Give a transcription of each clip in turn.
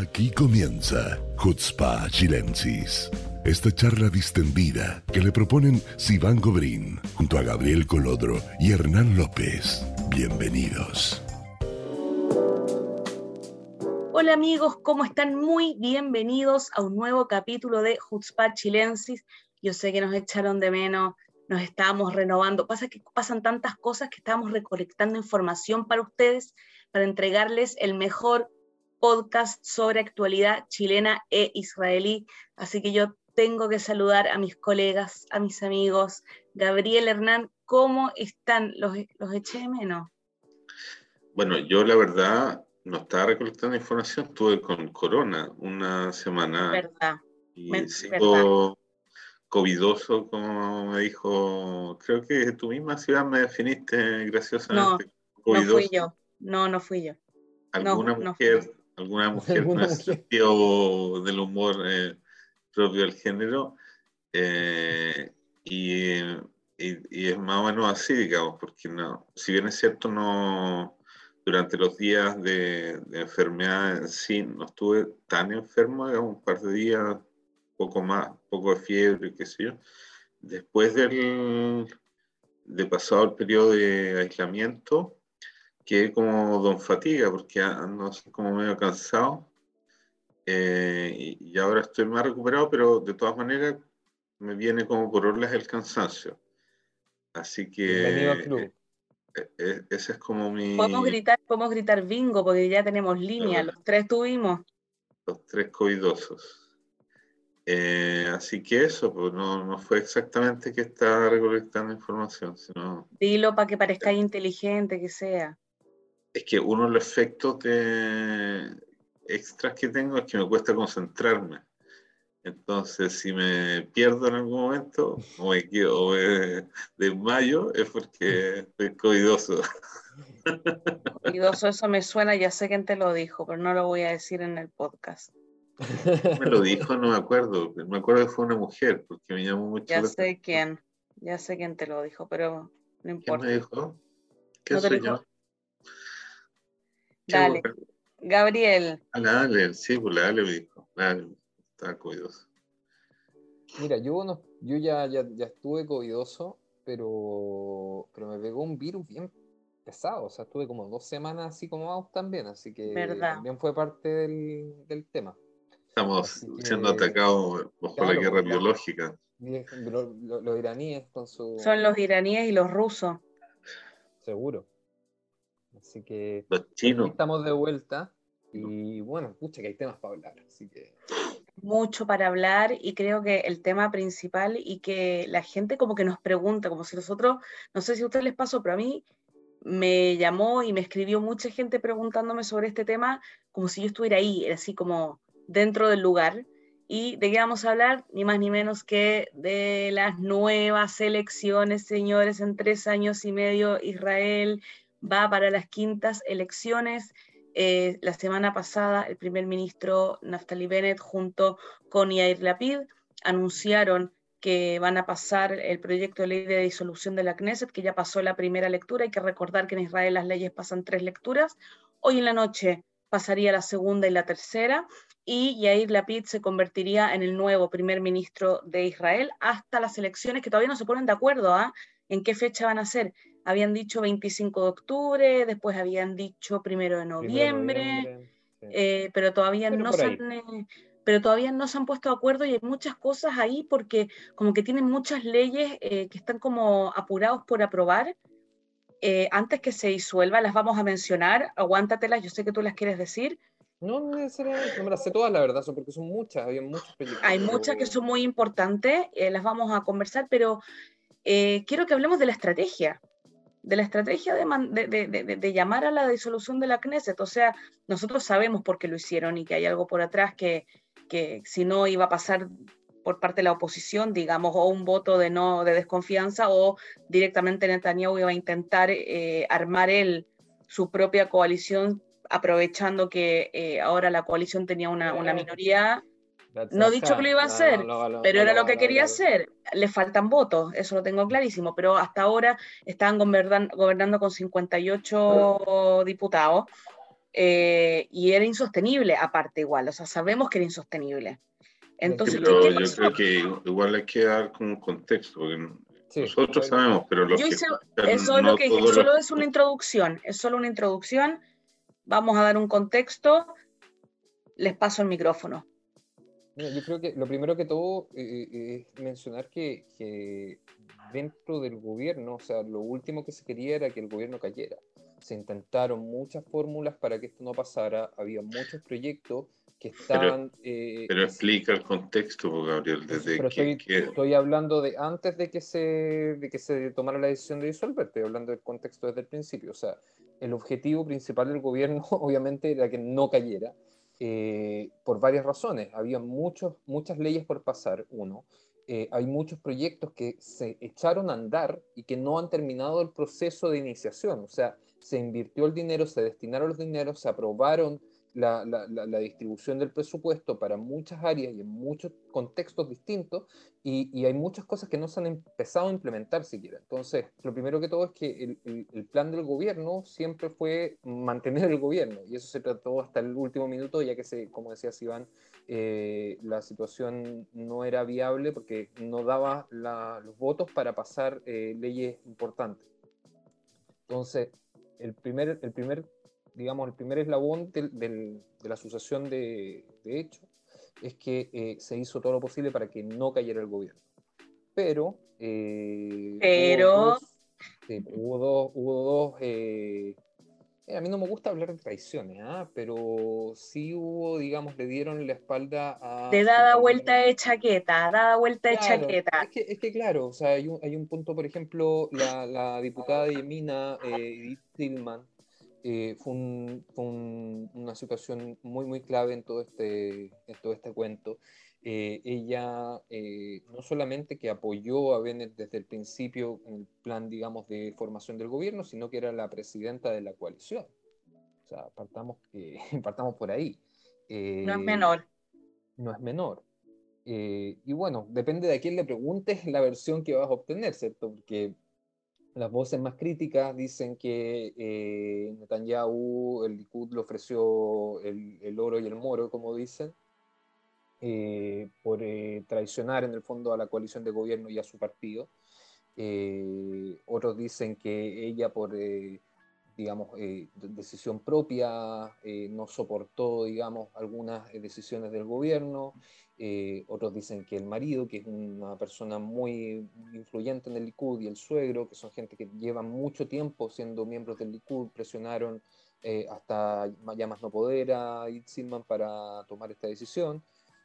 Aquí comienza Hutzpa Chilensis. Esta charla distendida que le proponen Sivan Gobrín junto a Gabriel Colodro y Hernán López. Bienvenidos. Hola amigos, ¿cómo están? Muy bienvenidos a un nuevo capítulo de Hutzpa Chilensis. Yo sé que nos echaron de menos, nos estábamos renovando. Pasa que pasan tantas cosas que estamos recolectando información para ustedes, para entregarles el mejor podcast sobre actualidad chilena e israelí. Así que yo tengo que saludar a mis colegas, a mis amigos. Gabriel Hernán, ¿cómo están? ¿Los, los eché de menos? Bueno, yo la verdad no estaba recolectando información, estuve con Corona una semana. Verdad. Y sigo covidoso, como me dijo, creo que tú misma ciudad me definiste graciosamente. No, no fui yo. No, no fui yo. ¿Alguna mujer alguna mujer con ese sentido del humor eh, propio del género. Eh, y, y, es más o menos así, digamos, porque no, si bien es cierto, no durante los días de, enfermedad en sí no estuve tan enfermo, digamos, un par de días, poco más, poco de fiebre, qué sé yo. Después del de pasado el periodo de aislamiento, quedé como don fatiga porque ando como medio cansado eh, y, ahora estoy más recuperado, pero de todas maneras me viene como por orlas el cansancio. Así que eh, eh, ese es como mi... Podemos gritar, podemos gritar bingo porque ya tenemos línea, los tres tuvimos. Los tres covidosos. así que eso, pues no, no, fue exactamente que estaba recolectando información, sino... Dilo para que parezca inteligente, que sea es que uno de los efectos de extras que tengo es que me cuesta concentrarme. Entonces, si me pierdo en algún momento o me quedo de desmayo, es porque estoy covidoso. Covidoso, eso me suena, ya sé quién te lo dijo, pero no lo voy a decir en el podcast. Me lo dijo, no me acuerdo. Me acuerdo que fue una mujer, porque me llamó mucho. Ya sé quién, ya sé quién te lo dijo, pero no importa. ¿Quién me dijo? ¿Qué soy yo? Dale. Gabriel. Dale, dale, sí, pues dale, me dijo. Dale, está covidoso. Mira, yo, no, yo ya, ya, ya estuve covidoso, pero, pero me pegó un virus bien pesado. O sea, estuve como dos semanas así como vamos también, así que también fue parte del, del tema. Estamos siendo atacados bajo la guerra biológica. Los, iraníes con su... Son los iraníes y los rusos. Seguro. Así que estamos de vuelta y bueno, escucha que hay temas para hablar, así que mucho para hablar y creo que el tema principal y que la gente como que nos pregunta, como si nosotros, no sé si a ustedes les pasó, pero a mí me llamó y me escribió mucha gente preguntándome sobre este tema como si yo estuviera ahí, así como dentro del lugar. ¿Y de qué vamos a hablar? Ni más ni menos que de las nuevas elecciones, señores, en tres años y medio Israel va para las quintas elecciones. Eh, la semana pasada, el primer ministro Naftali Bennett junto con Yair Lapid anunciaron que van a pasar el proyecto de ley de disolución de la Knesset, que ya pasó la primera lectura. Hay que recordar que en Israel las leyes pasan tres lecturas. Hoy en la noche pasaría la segunda y la tercera, y Yair Lapid se convertiría en el nuevo primer ministro de Israel hasta las elecciones que todavía no se ponen de acuerdo ¿ah? en qué fecha van a ser habían dicho 25 de octubre, después habían dicho primero de noviembre, eh, pero todavía no se han, eh, pero todavía no se han puesto de acuerdo y hay muchas cosas ahí porque como que tienen muchas leyes eh, que están como apurados por aprobar. antes que se disuelva, las vamos a mencionar, aguántatelas, yo sé que tú las quieres decir. No, necesariamente, no me las sé todas, la verdad, porque son muchas, hay muchas Hay muchas que son muy importantes, las vamos a conversar, pero quiero que hablemos de la estrategia, de la estrategia de, llamar a la disolución de la Knesset. O sea, nosotros sabemos por qué lo hicieron y que hay algo por atrás que, que si no iba a pasar por parte de la oposición, digamos, o un voto de no de desconfianza, o directamente Netanyahu iba a intentar eh, armar él su propia coalición, aprovechando que eh, ahora la coalición tenía una, una minoría no he dicho que lo iba a hacer, pero era lo que quería hacer. Le faltan votos, eso lo tengo clarísimo, pero hasta ahora están gobernando con 58 diputados eh, y era insostenible aparte igual, o sea, sabemos que era insostenible. Entonces, pero yo creo que igual hay que dar como un contexto, porque nosotros sabemos, pero los yo hice, eso es lo que dije, solo es una introducción, es solo una introducción, vamos a dar un contexto, les paso el micrófono. Yo creo que lo primero que todo eh, eh, es mencionar que, que dentro del gobierno, o sea, lo último que se quería era que el gobierno cayera. Se intentaron muchas fórmulas para que esto no pasara, había muchos proyectos que estaban... Pero, eh, explica el contexto, Gabriel, desde pero que, estoy, hablando de antes de que, se, de que se tomara la decisión de disolver, estoy hablando del contexto desde el principio, o sea, el objetivo principal del gobierno obviamente era que no cayera, eh, por varias razones. Había muchos, muchas leyes por pasar, uno. Eh, hay muchos proyectos que se echaron a andar y que no han terminado el proceso de iniciación. O sea, se invirtió el dinero, se destinaron los dineros, se aprobaron la, distribución del presupuesto para muchas áreas y en muchos contextos distintos, y, hay muchas cosas que no se han empezado a implementar siquiera. Entonces, lo primero que todo es que el, plan del gobierno siempre fue mantener el gobierno, y eso se trató hasta el último minuto, ya que, se, como decía Iván, eh, la situación no era viable porque no daba los votos para pasar eh, leyes importantes. Entonces, el primer, el primer, digamos, el primer eslabón de la asociación de, de hecho es que eh, se hizo todo lo posible para que no cayera el gobierno. Pero, eh, pero hubo dos, hubo dos, eh, a mí no me gusta hablar de traiciones, ¿ah? pero sí hubo, digamos, le dieron la espalda a... De dada vuelta de chaqueta, dada vuelta de chaqueta. Es que, es que, claro, o sea, hay un, hay un punto, por ejemplo, la, la diputada de Yemina, Edith Tillman, eh, fue, una situación muy, muy clave en todo este, en todo este cuento. Eh, ella eh, no solamente que apoyó a Bennett desde el principio en el plan, digamos, de formación del gobierno, sino que era la presidenta de la coalición. O sea, partamos, partamos por ahí. no es menor. No es menor. y bueno, depende de a quién le preguntes la versión que vas a obtener, ¿cierto? Porque las voces más críticas dicen que eh, Netanyahu, el Likud le ofreció el, oro y el moro, como dicen, eh, por eh, traicionar en el fondo a la coalición de gobierno y a su partido. Eh, otros dicen que ella por, digamos, decisión propia no soportó, digamos, algunas decisiones del gobierno. Eh, otros dicen que el marido, que es una persona muy, influyente en el Likud, y el suegro, que son gente que llevan mucho tiempo siendo miembros del Likud, presionaron eh, hasta ya más no poder a Itzilman para tomar esta decisión.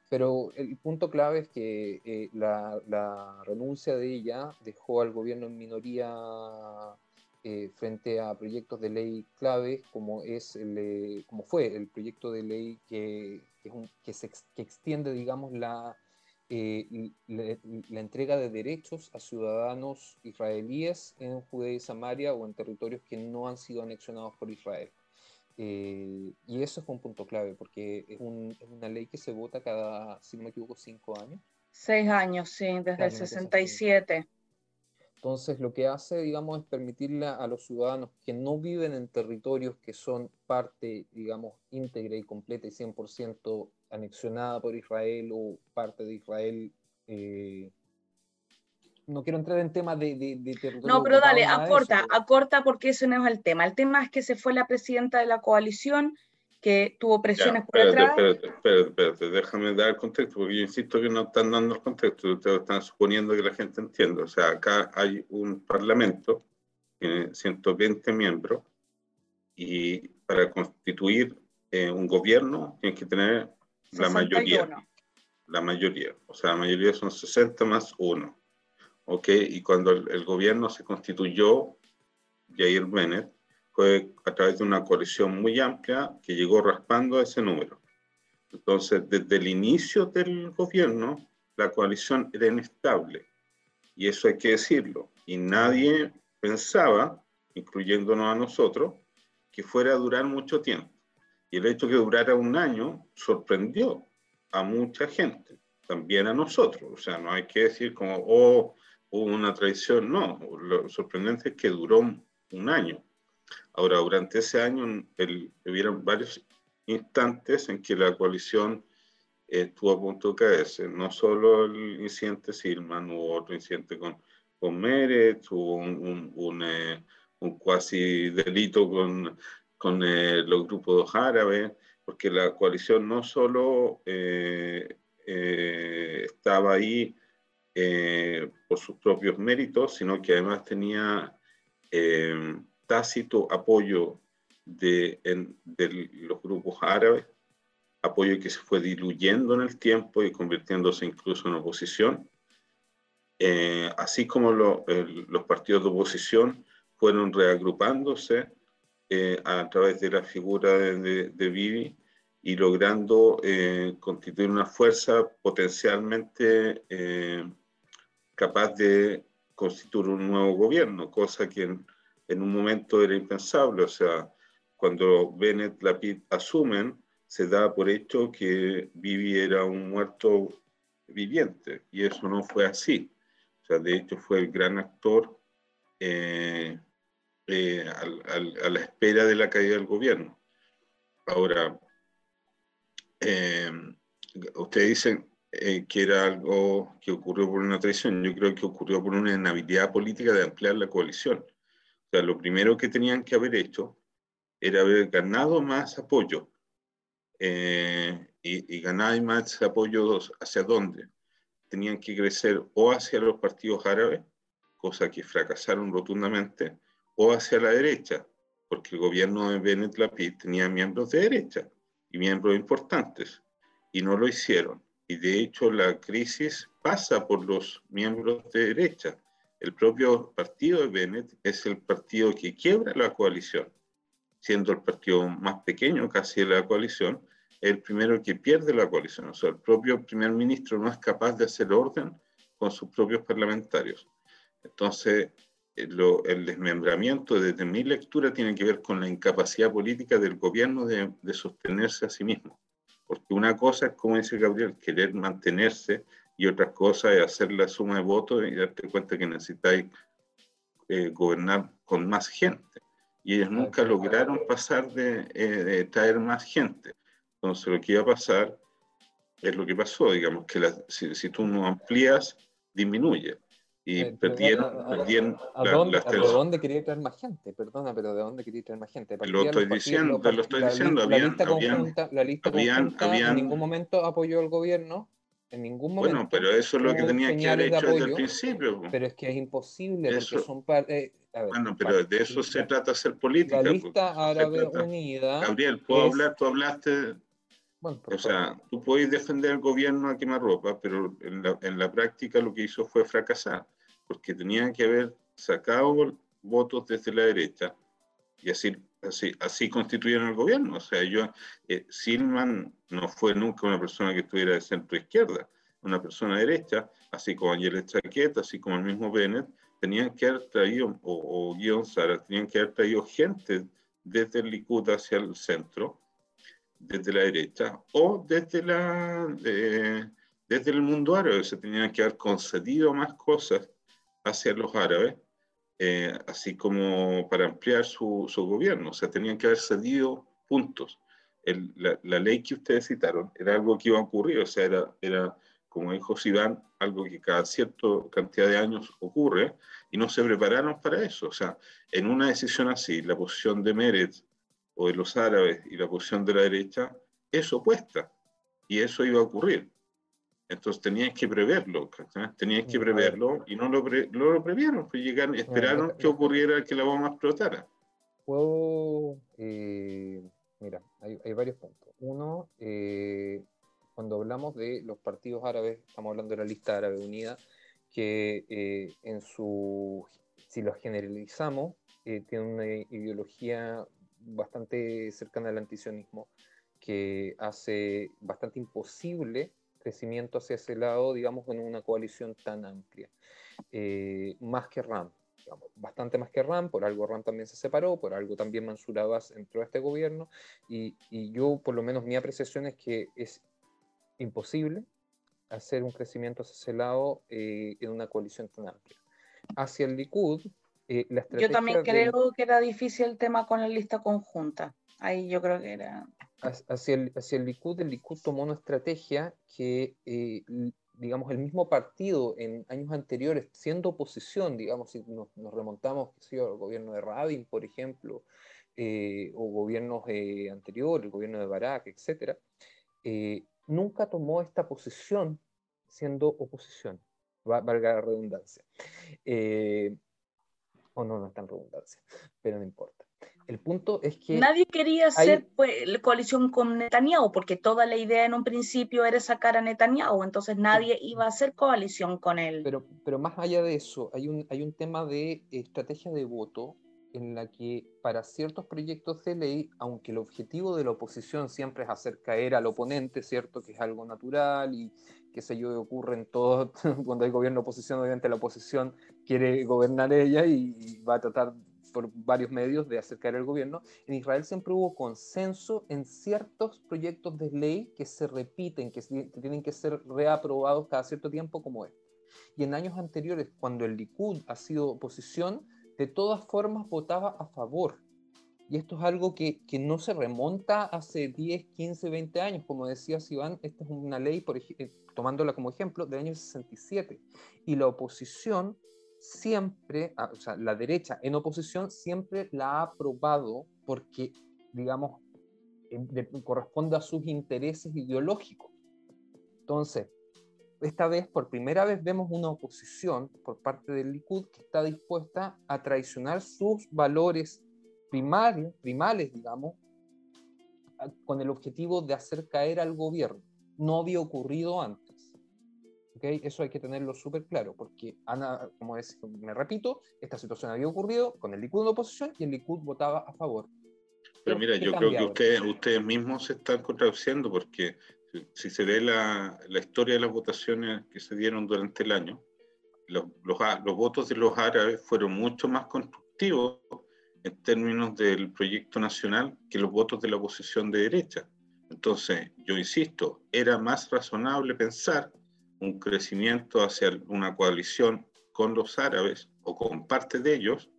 Pero el punto clave es que eh, la, la, renuncia de ella dejó al gobierno en minoría frente a proyectos de ley clave, como, es el, como fue el proyecto de ley que que, se, extiende, digamos, la, eh, la, entrega de derechos a ciudadanos israelíes en Judea y Samaria o en territorios que no han sido anexionados por Israel. Eh, y eso es un punto clave, porque es, una ley que se vota cada, si no me equivoco, cinco años. Seis años, sí, desde el 67. Entonces, lo que hace, digamos, es permitirle a los ciudadanos que no viven en territorios que son parte, digamos, íntegra y completa y 100% anexionada por Israel o parte de Israel. Eh, no quiero entrar en temas de, de, No, pero dale, acorta, acorta porque eso no es el tema. El tema es que se fue la presidenta de la coalición que tuvo presiones por detrás. Espérate, espérate, espérate, déjame dar el contexto, porque yo insisto que no están dando el contexto, ustedes están suponiendo que la gente entiende. O sea, acá hay un parlamento, tiene 120 miembros, y para constituir eh, un gobierno tiene que tener la mayoría. La mayoría, o sea, la mayoría son 60 más 1. ¿Ok? Y cuando el, el gobierno se constituyó, Jair Bennett, fue a través de una coalición muy amplia que llegó raspando ese número. Entonces, desde el inicio del gobierno, la coalición era inestable. Y eso hay que decirlo. Y nadie pensaba, incluyéndonos a nosotros, que fuera a durar mucho tiempo. Y el hecho de que durara un año sorprendió a mucha gente, también a nosotros. O sea, no hay que decir como, oh, hubo una traición. No, lo sorprendente es que duró un año. Ahora, durante ese año el, hubieron varios instantes en que la coalición estuvo a punto de caerse. No solo el incidente Silman, hubo otro incidente con, con Meret, hubo un, un, eh, un, cuasi delito con, con eh, los grupos árabes, porque la coalición no solo eh, estaba ahí por sus propios méritos, sino que además tenía tácito apoyo de, los grupos árabes apoyo que se fue diluyendo en el tiempo y convirtiéndose incluso en oposición, eh, así como los partidos de oposición fueron reagrupándose eh, a través de la figura de, Vivi y logrando eh, constituir una fuerza potencialmente capaz de constituir un nuevo gobierno, cosa que en, en, un momento era impensable. O sea, cuando Bennett Lapid asumen, se da por hecho que Vivi era un muerto viviente, y eso no fue así. O sea, de hecho fue el gran actor eh, eh, a la espera de la caída del gobierno. Ahora, eh, ustedes dicen que era algo que ocurrió por una traición. Yo creo que ocurrió por una inhabilidad política de ampliar la coalición. O sea, lo primero que tenían que haber hecho era haber ganado más apoyo eh, y, ganar más apoyo hacia dónde. Tenían que crecer o hacia los partidos árabes, cosa que fracasaron rotundamente, o hacia la derecha, porque el gobierno de Bennett Lapid tenía miembros de derecha y miembros importantes, y no lo hicieron. Y de hecho la crisis pasa por los miembros de derecha. El propio partido de Bennett es el partido que quiebra la coalición, siendo el partido más pequeño casi de la coalición, el primero que pierde la coalición. O sea, el propio primer ministro no es capaz de hacer orden con sus propios parlamentarios. Entonces, eh, el desmembramiento, desde mi lectura, tiene que ver con la incapacidad política del gobierno de, sostenerse a sí mismo. Porque una cosa es, como dice Gabriel, querer mantenerse y otra cosa es hacer la suma de votos y darte cuenta que necesitáis eh, gobernar con más gente. Y ellos nunca lograron pasar de, eh, de traer más gente. Entonces lo que iba a pasar es lo que pasó, digamos, que si, tú no amplías, disminuye. Y eh, perdieron, a, perdieron a, dónde, ¿De dónde quería traer más gente? Perdona, pero ¿de dónde quería traer más gente? Lo estoy diciendo, lo estoy diciendo. La, lista conjunta, la lista conjunta en ningún momento apoyó al gobierno. En ningún momento. Bueno, pero eso es lo que tenía que haber hecho desde el principio. Pero es que es imposible porque son parte. Eh, bueno, pero de eso se trata hacer política. La lista árabe unida. Gabriel, ¿puedo hablar? Tú hablaste o sea, tú puedes defender al gobierno a quemarropa, pero en la, en la, práctica lo que hizo fue fracasar, porque tenían que haber sacado votos desde la derecha y así, así, así constituyeron el gobierno. O sea, yo, eh, Silman no fue nunca una persona que estuviera de centro izquierda, una persona derecha, así como Angela Chaqueta, así como el mismo Bennett, tenían que haber traído, o, o Guion Sara, tenían que haber traído gente desde el Likud hacia el centro desde la derecha o desde, la, desde el mundo árabe. Se tenían que haber concedido más cosas hacia los árabes, eh, así como para ampliar su, gobierno. O sea, tenían que haber cedido puntos. la, ley que ustedes citaron era algo que iba a ocurrir, o sea, era, era como dijo Sidán, algo que cada cierta cantidad de años ocurre y no se prepararon para eso. O sea, en una decisión así, la posición de Meret o de los árabes y la posición de la derecha es opuesta. Y eso iba a ocurrir. Entonces tenías que preverlo, tenías que preverlo y no lo, no lo previeron, pues llegaron, esperaron que ocurriera que la bomba explotara. Puedo, eh, mira, hay, hay, varios puntos. Uno, eh, cuando hablamos de los partidos árabes, estamos hablando de la lista árabe unida, que eh, en su, si lo generalizamos, tiene una ideología bastante cercana al antisionismo, que hace bastante imposible crecimiento hacia ese lado, digamos, en una coalición tan amplia. Eh, más que RAM, bastante más que RAM, por algo RAM también se separó, por algo también Mansur Abbas entró a este gobierno, y, y, yo, por lo menos, mi apreciación es que es imposible hacer un crecimiento hacia ese lado eh, en una coalición tan amplia. Hacia el Likud, Eh, yo también creo que era difícil el tema con la lista conjunta. Ahí yo creo que era... Hacia el, hacia el Likud, el Likud tomó una estrategia que, eh, digamos, el mismo partido en años anteriores, siendo oposición, digamos, si nos, remontamos al gobierno de Rabin, por ejemplo, eh, o gobiernos anteriores, el gobierno de Barak, etc., nunca tomó esta posición siendo oposición, valga la redundancia. o no, no es tan redundancia, pero no importa. El punto es que... Nadie quería hacer pues, coalición con Netanyahu, porque toda la idea en un principio era sacar a Netanyahu, entonces nadie iba a hacer coalición con él. Pero, pero más allá de eso, hay un, hay un tema de estrategia de voto en la que para ciertos proyectos de ley, aunque el objetivo de la oposición siempre es hacer caer al oponente, ¿cierto? Que es algo natural y que se yo, ocurre en todo, cuando hay gobierno oposición, obviamente la oposición quiere gobernar ella y va a tratar por varios medios de acercar el gobierno, en Israel siempre hubo consenso en ciertos proyectos de ley que se repiten, que, tienen que ser reaprobados cada cierto tiempo como este. Y en años anteriores, cuando el Likud ha sido oposición, de todas formas votaba a favor. Y esto es algo que, que no se remonta hace 10, 15, 20 años. Como decía Iván, esta es una ley, por, eh, tomándola como ejemplo, del año 67. Y la oposición siempre, ah, o sea, la derecha en oposición siempre la ha aprobado porque, digamos, corresponde a sus intereses ideológicos. Entonces, esta vez, por primera vez, vemos una oposición por parte del Likud que está dispuesta a traicionar sus valores primarios, primales, digamos, con el objetivo de hacer caer al gobierno. No había ocurrido antes. Eso hay que tenerlo súper claro, porque Ana, como es, me repito, esta situación había ocurrido con el Likud en oposición y el Likud votaba a favor. Pero mira, yo creo que ustedes, ustedes mismos se están contradiciendo porque si se ve la, la, historia de las votaciones que se dieron durante el año, los, los, los, votos de los árabes fueron mucho más constructivos en términos del proyecto nacional que los votos de la oposición de derecha. Entonces, yo insisto, era más razonable pensar un crecimiento hacia una coalición con los árabes o con parte de ellos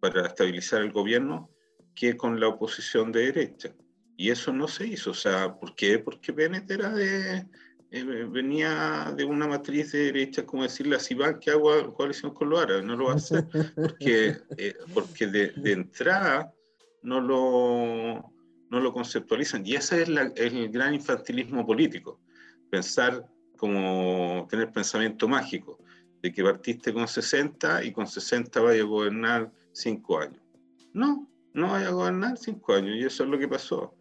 para estabilizar el gobierno que con la oposición de derecha. Y eso no se hizo. O sea, ¿por qué? Porque Bennett era de, eh, venía de una matriz de derecha, como decirle así, va que hago coalición con los árabes. No lo va a hacer. Porque, eh, porque de, de, entrada no lo, no lo conceptualizan. Y ese es, la, el gran infantilismo político. Pensar como tener pensamiento mágico, de que partiste con 60 y con 60 vaya a gobernar 5 años. No, no vaya a gobernar 5 años y eso es lo que pasó.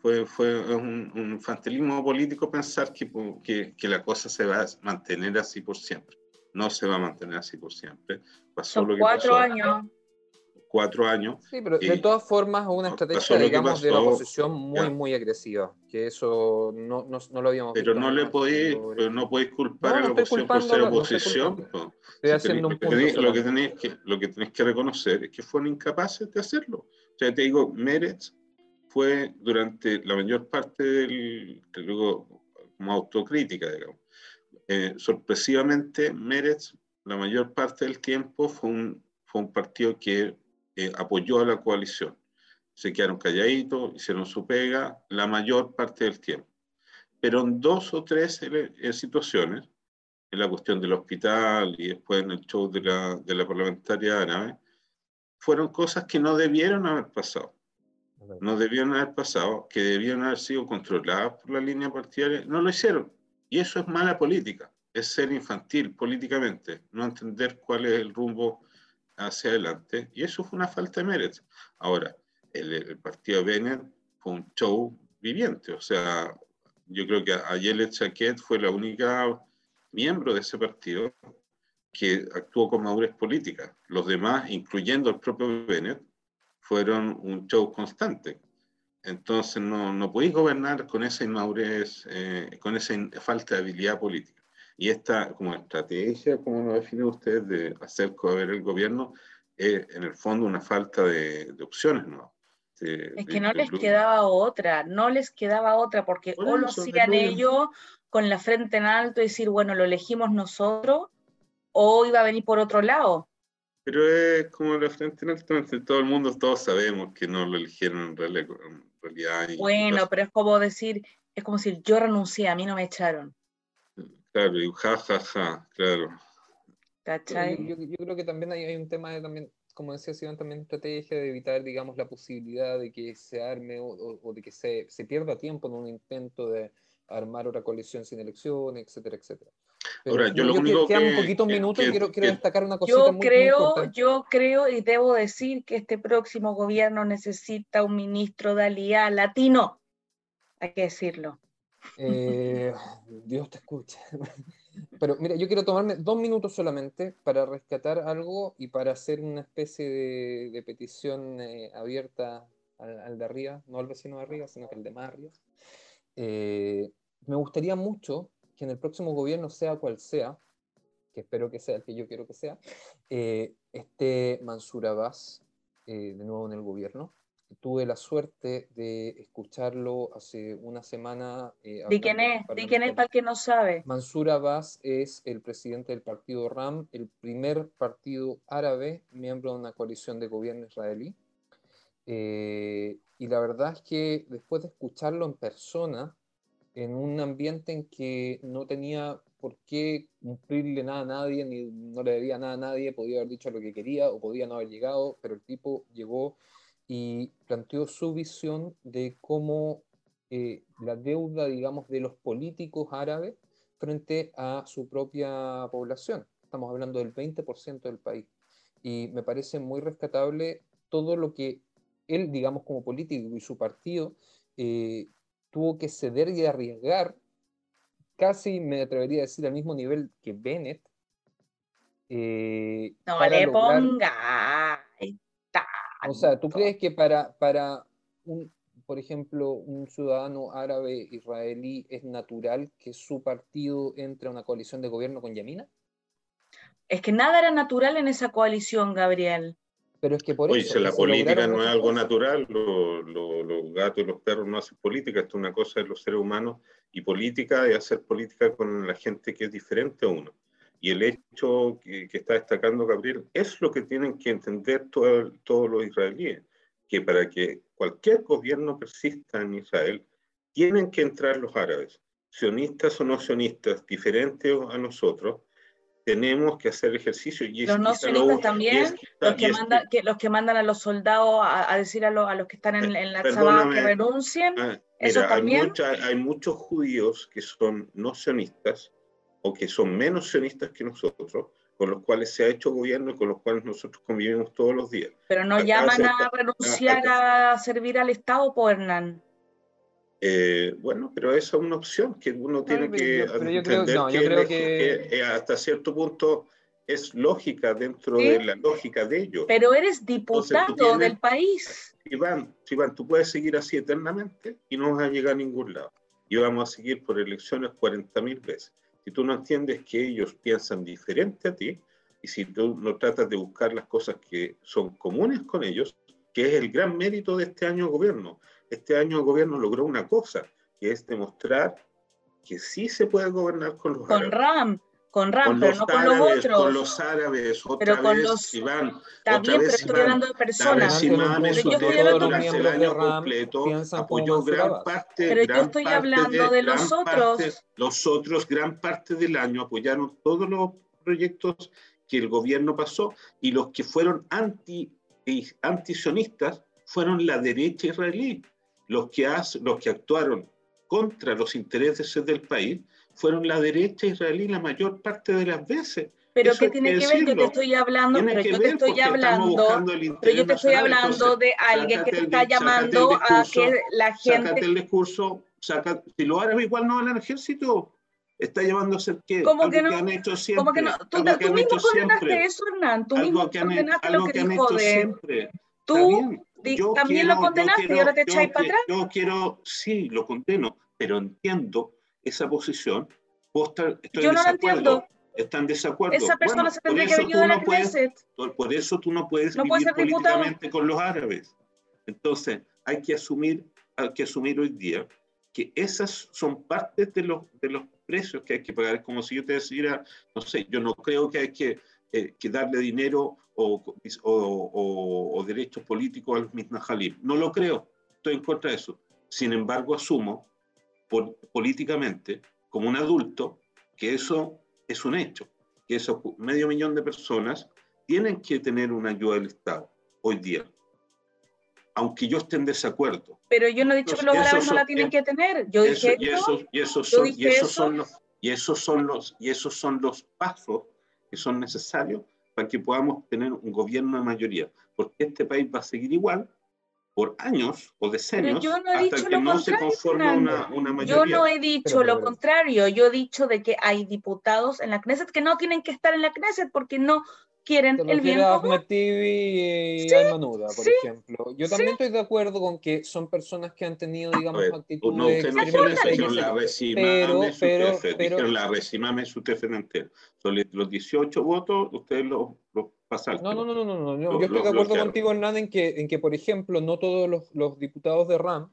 Fue, fue un, infantilismo político pensar que, que, que, la cosa se va a mantener así por siempre. No se va a mantener así por siempre. Pasó lo que cuatro años cuatro años. Sí, pero de todas formas una estrategia, digamos, de la oposición muy, muy agresiva, que eso no, no, no lo habíamos pero No le podéis, pero no podéis culpar a la oposición por ser oposición. Lo, que tenéis que, reconocer es que fueron incapaces de hacerlo. O sea, te digo, Meretz fue durante la mayor parte del, digo, como autocrítica, digamos. Eh, sorpresivamente, Meretz, la mayor parte del tiempo, fue un, fue un partido que eh, apoyó a la coalición. Se quedaron calladitos, hicieron su pega la mayor parte del tiempo. Pero en dos o tres eh, situaciones, en la cuestión del hospital y después en el show de la, de la parlamentaria árabe, fueron cosas que no debieron haber pasado. No debieron haber pasado, que debieron haber sido controladas por la línea partidaria, no lo hicieron. Y eso es mala política, es ser infantil políticamente, no entender cuál es el rumbo hacia adelante, y eso fue una falta de mérito. Ahora, el, partido Bennett fue un show viviente, o sea, yo creo que Ayelet Chaquet fue la única miembro de ese partido que actuó con madurez política. Los demás, incluyendo el propio Bennett, fueron un show constante. Entonces no, no podéis gobernar con esa inmadurez, eh, con esa falta de habilidad política. Y esta como estrategia, como lo define usted, de hacer coger el gobierno, es en el fondo una falta de, opciones, ¿no? es que no les quedaba otra, no les quedaba otra, porque o lo hacían ellos con la frente en alto y decir, bueno, lo elegimos nosotros, o iba a venir por otro lado. Pero es como la frente en alto, todo el mundo, todos sabemos que no lo eligieron en realidad. bueno, pero es como decir, es como si yo renuncié, a mí no me echaron. Claro, y ja, ja, ja, claro. Yo, yo, creo que también hay, hay un tema de también, como decía Iván, también estrategia de evitar, digamos, la posibilidad de que se arme o, o, de que se, se, pierda tiempo en un intento de armar otra coalición sin elecciones, etcétera, etcétera. Ahora, yo, lo único que, un poquito minutos y quiero, quiero destacar una cosita yo creo, Yo creo y debo decir que este próximo gobierno necesita un ministro de Alía latino. Hay que decirlo. Eh, Dios te escucha. Pero mira, yo quiero tomarme dos minutos solamente para rescatar algo y para hacer una especie de, petición eh, abierta al, de arriba, no al vecino de arriba, sino que al de más arriba. Eh, me gustaría mucho que en el próximo gobierno, sea cual sea, que espero que sea el que yo quiero que sea, eh, esté Mansur Abbas de nuevo en el gobierno tuve la suerte de escucharlo hace una semana. Eh, ¿De quién es? ¿De quién es para que no sabe? Mansur Abbas es el presidente del partido RAM, el primer partido árabe miembro de una coalición de gobierno israelí. Eh, y la verdad es que después de escucharlo en persona, en un ambiente en que no tenía por qué cumplirle nada a nadie, ni no le debía nada a nadie, podía haber dicho lo que quería o podía no haber llegado, pero el tipo llegó y planteó su visión de cómo eh, la deuda, digamos, de los políticos árabes frente a su propia población. Estamos hablando del 20% del país. Y me parece muy rescatable todo lo que él, digamos, como político y su partido eh, tuvo que ceder y arriesgar, casi me atrevería a decir al mismo nivel que Bennett. Eh, no le ponga. O sea, ¿tú crees que para, para un, por ejemplo, un ciudadano árabe israelí es natural que su partido entre a una coalición de gobierno con Yamina? Es que nada era natural en esa coalición, Gabriel. Pero es que por Oye, eso. la política no es algo natural, los gatos y los perros no hacen política, esto es una cosa de los seres humanos y política es hacer política con la gente que es diferente a uno. Y el hecho que, está destacando Gabriel es lo que tienen que entender todos los israelíes, que para que cualquier gobierno persista en Israel, tienen que entrar los árabes, sionistas o no sionistas, diferentes a nosotros, tenemos que hacer ejercicio. Y los no sionistas también, los, que mandan, que, los que mandan a los soldados a, decir a, a, los que están en, en la Zabá que renuncien. Ah, eso también. Hay, hay muchos judíos que son no sionistas o que son menos sionistas que nosotros, con los cuales se ha hecho gobierno y con los cuales nosotros convivimos todos los días. Pero no llaman a renunciar a, servir al Estado, por Hernán. Eh, bueno, pero esa es una opción que uno tiene que entender que, hasta cierto punto es lógica dentro de la lógica de ellos. Pero eres diputado del país. Iván, Iván, tú puedes seguir así eternamente y no vas a llegar a ningún lado. Y vamos a seguir por elecciones 40.000 veces si tú no entiendes que ellos piensan diferente a ti y si tú no tratas de buscar las cosas que son comunes con ellos, que es el gran mérito de este año de gobierno. Este año de gobierno logró una cosa, que es demostrar que sí se puede gobernar con los con RAM, con RAM, pero no con los otros. Con los árabes, otra pero con vez, los, Iván. Está bien, pero estoy hablando de personas. durante el año completo, apoyó gran parte. Pero yo estoy hablando de, los otros. los otros, gran parte del año apoyaron todos los proyectos que el gobierno pasó y los que fueron anti, antisionistas fueron la derecha israelí. Los que, los que actuaron contra los intereses del país fueron la derecha israelí la mayor parte de las veces. Pero ¿qué tiene que, ver? Yo te estoy hablando, pero yo te estoy hablando, pero yo te estoy hablando de alguien que te está llamando a que la gente... Sácate el discurso, saca, si los árabes igual no van al ejército, está llevando a ser qué? ¿Cómo que, no? han hecho siempre. ¿Cómo que no? Tú, tú mismo condenaste eso, Hernán. Tú mismo condenaste lo que dijo de... Siempre. Tú también lo condenaste y ahora te echáis para atrás. Yo quiero, sí, lo condeno, pero entiendo esa posición, Yo no entiendo. Está en desacuerdo. Esa persona se tendría que ido a la por eso tú no puedes vivir políticamente con los árabes. Entonces, hay que asumir, hay que asumir hoy día que esas son partes de los, de los precios que hay que pagar. Es como si yo te dijera, no sé, yo no creo que hay que eh, que darle dinero o, o, derechos políticos a los Mitnajalim. No lo creo, estoy en contra de eso. Sin embargo, asumo por, políticamente, como un adulto, que eso es un hecho, que esos medio millón de personas tienen que tener una ayuda del Estado hoy día aunque yo esté en desacuerdo. Pero yo no he dicho que los árabes no la tienen que tener. Yo dije y, esos, y esos son, y esos son los y esos son los y esos son los pasos que son necesarios para que podamos tener un gobierno de mayoría, porque este país va a seguir igual por años o decenios hasta que no se conforme una, una, mayoría. Yo no he dicho lo contrario, yo he dicho de que hay diputados en la Knesset que no tienen que estar en la Knesset porque no quieren el bien común. y Almanuda, por ejemplo. Yo también estoy de acuerdo con que son personas que han tenido, digamos, actitudes... No, usted no dijeron la recimame su pero, dijeron la recimame su entero. Son los 18 votos, ustedes los, los pasaron. No, no, no, no, no, no. yo estoy de acuerdo contigo, Hernán, en que, en que, por ejemplo, no todos los, los diputados de RAM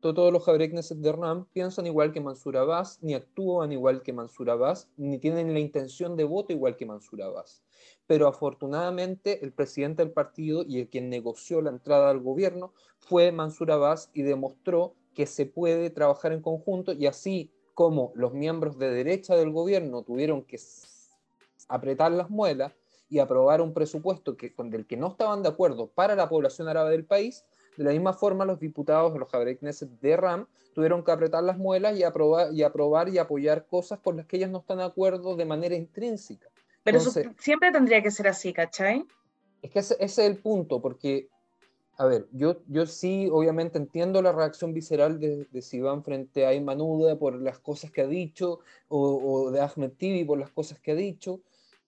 todos los Jabrekneset de RAM piensan igual que Mansur Abbas, ni actúan igual que Mansur Abbas, ni tienen la intención de voto igual que Mansur Abbas. Pero afortunadamente el presidente del partido y el quien negoció la entrada al gobierno fue Mansur Abbas y demostró que se puede trabajar en conjunto y así como los miembros de derecha del gobierno tuvieron que apretar las muelas y aprobar un presupuesto que, con el que no estaban de acuerdo para la población árabe del país, de la misma forma los diputados de los Jabrek de RAM tuvieron que apretar las muelas y aprobar, y aprobar y apoyar cosas con las que ellas no están de acuerdo de manera intrínseca. Pero eso siempre tendría que ser así, ¿cachai? Es que ese, es el punto, porque, a ver, yo, yo sí, obviamente entiendo la reacción visceral de, de Sivan frente a Aymanuda por las cosas que ha dicho, o, de Ahmed Tibi por las cosas que ha dicho,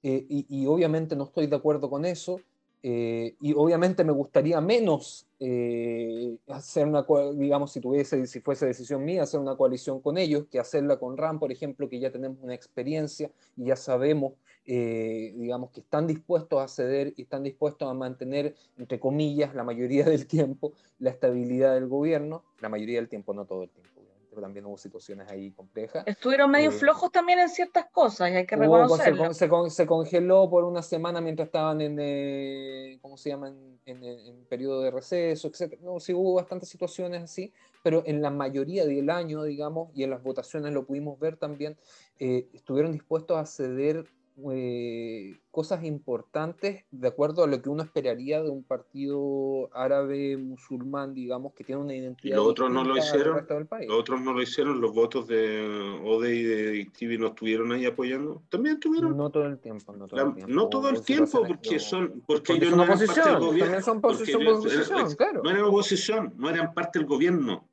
eh, y, obviamente no estoy de acuerdo con eso, eh, y obviamente me gustaría menos eh, hacer una, digamos, si tuviese, si fuese decisión mía, hacer una coalición con ellos, que hacerla con RAM, por ejemplo, que ya tenemos una experiencia y ya sabemos eh, digamos, que están dispuestos a ceder y están dispuestos a mantener, entre comillas, la mayoría del tiempo, la estabilidad del gobierno, la mayoría del tiempo, no todo el tiempo. Pero también hubo situaciones ahí complejas. Estuvieron medio eh, flojos también en ciertas cosas, y hay que reconocerlo. Se, se, congeló por una semana mientras estaban en, eh, ¿cómo se llama?, en, en, periodo de receso, etc. No, sí hubo bastantes situaciones así, pero en la mayoría del año, digamos, y en las votaciones lo pudimos ver también, estuvieron dispuestos a ceder eh, cosas importantes de acuerdo a lo que uno esperaría de un partido árabe musulmán, digamos, que tiene una identidad. Y los otros no lo hicieron. Los otros no lo hicieron, los votos de Ode y de Ictivi no estuvieron ahí apoyando. También estuvieron. No todo el tiempo. No todo el tiempo, no todo el tiempo porque son. Porque, ellos no eran parte del gobierno. Son oposición, claro. No eran oposición, no eran parte del gobierno.